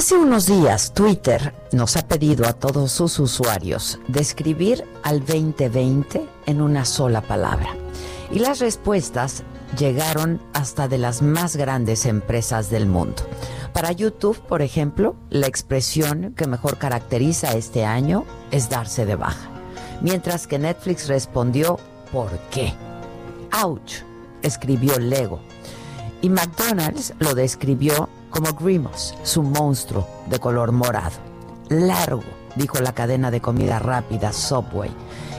Hace unos días Twitter nos ha pedido a todos sus usuarios describir al 2020 en una sola palabra. Y las respuestas llegaron hasta de las más grandes empresas del mundo. Para YouTube, por ejemplo, la expresión que mejor caracteriza este año es darse de baja. Mientras que Netflix respondió, ¿por qué? Ouch, escribió Lego. Y McDonald's lo describió como Grimos, su monstruo de color morado. Largo, dijo la cadena de comida rápida Subway.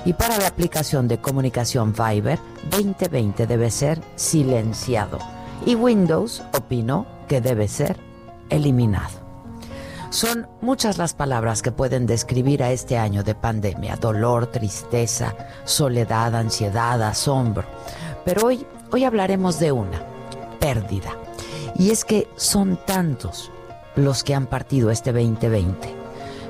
Y para la aplicación de comunicación Viber, 2020 debe ser silenciado. Y Windows opinó que debe ser eliminado. Son muchas las palabras que pueden describir a este año de pandemia. Dolor, tristeza, soledad, ansiedad, asombro. Pero hoy, hoy hablaremos de una, pérdida. Y es que son tantos los que han partido este 2020,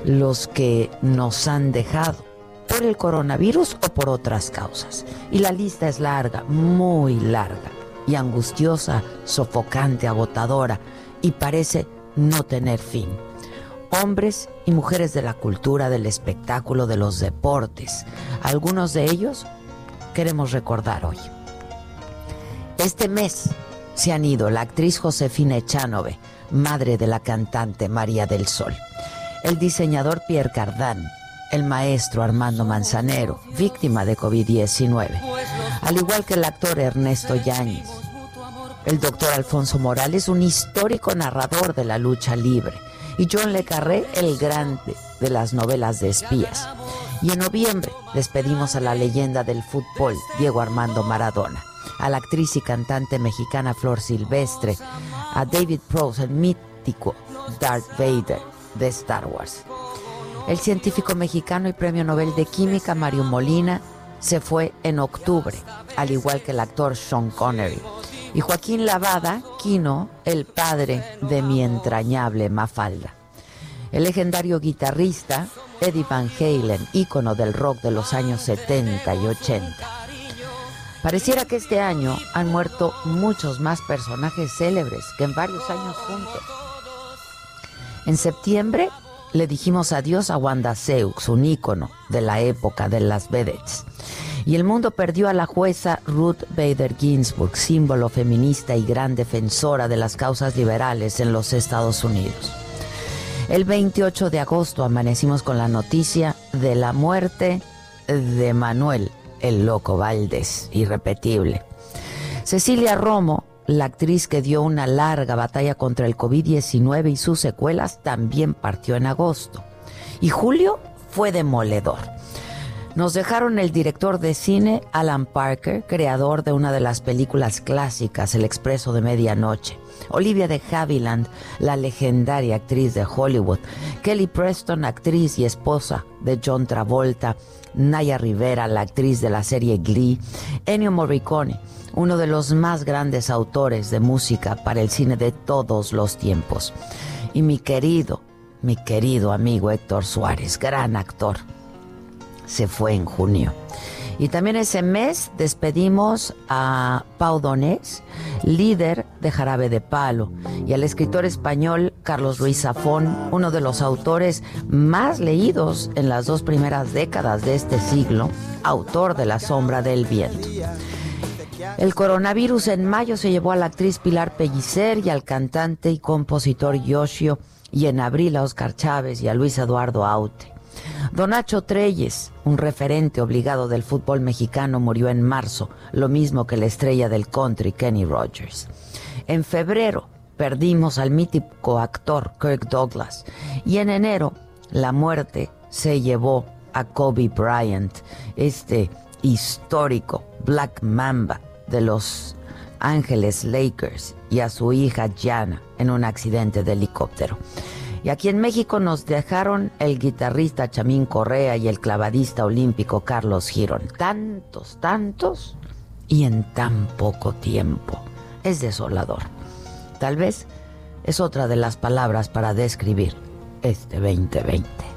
los que nos han dejado por el coronavirus o por otras causas. Y la lista es larga, muy larga, y angustiosa, sofocante, agotadora, y parece no tener fin. Hombres y mujeres de la cultura, del espectáculo, de los deportes, algunos de ellos queremos recordar hoy. Este mes se han ido la actriz Josefina Echanove, madre de la cantante María del Sol, el diseñador Pierre Cardin, el maestro Armando Manzanero, víctima de COVID-19, al igual que el actor Ernesto Yáñez, el doctor Alfonso Morales, un histórico narrador de la lucha libre, y John Le Carré, el grande de las novelas de espías. Y en noviembre despedimos a la leyenda del fútbol, Diego Armando Maradona a la actriz y cantante mexicana Flor Silvestre, a David Prowse, el mítico Darth Vader de Star Wars. El científico mexicano y premio Nobel de Química Mario Molina se fue en octubre, al igual que el actor Sean Connery. Y Joaquín Lavada, Kino, el padre de mi entrañable Mafalda. El legendario guitarrista Eddie Van Halen, ícono del rock de los años 70 y 80. Pareciera que este año han muerto muchos más personajes célebres que en varios años juntos. En septiembre le dijimos adiós a Wanda Seux, un ícono de la época de las vedettes. Y el mundo perdió a la jueza Ruth Bader Ginsburg, símbolo feminista y gran defensora de las causas liberales en los Estados Unidos. El 28 de agosto amanecimos con la noticia de la muerte de Manuel el Loco Valdés, irrepetible. Cecilia Romo, la actriz que dio una larga batalla contra el COVID-19 y sus secuelas, también partió en agosto. Y julio fue demoledor. Nos dejaron el director de cine Alan Parker, creador de una de las películas clásicas, El Expreso de Medianoche. Olivia de Havilland, la legendaria actriz de Hollywood. Kelly Preston, actriz y esposa de John Travolta. Naya Rivera, la actriz de la serie Glee, Ennio Morricone, uno de los más grandes autores de música para el cine de todos los tiempos. Y mi querido, mi querido amigo Héctor Suárez, gran actor, se fue en junio. Y también ese mes despedimos a Pau Donés, líder de Jarabe de Palo, y al escritor español Carlos Ruiz Zafón, uno de los autores más leídos en las dos primeras décadas de este siglo, autor de La sombra del viento. El coronavirus en mayo se llevó a la actriz Pilar Pellicer y al cantante y compositor Yoshio y en abril a Oscar Chávez y a Luis Eduardo Aute. Don Nacho Treyes, un referente obligado del fútbol mexicano, murió en marzo, lo mismo que la estrella del country Kenny Rogers. En febrero perdimos al mítico actor Kirk Douglas y en enero la muerte se llevó a Kobe Bryant, este histórico Black Mamba de los Ángeles Lakers y a su hija Jana en un accidente de helicóptero. Y aquí en México nos dejaron el guitarrista Chamín Correa y el clavadista olímpico Carlos Girón. Tantos, tantos y en tan poco tiempo. Es desolador. Tal vez es otra de las palabras para describir este 2020.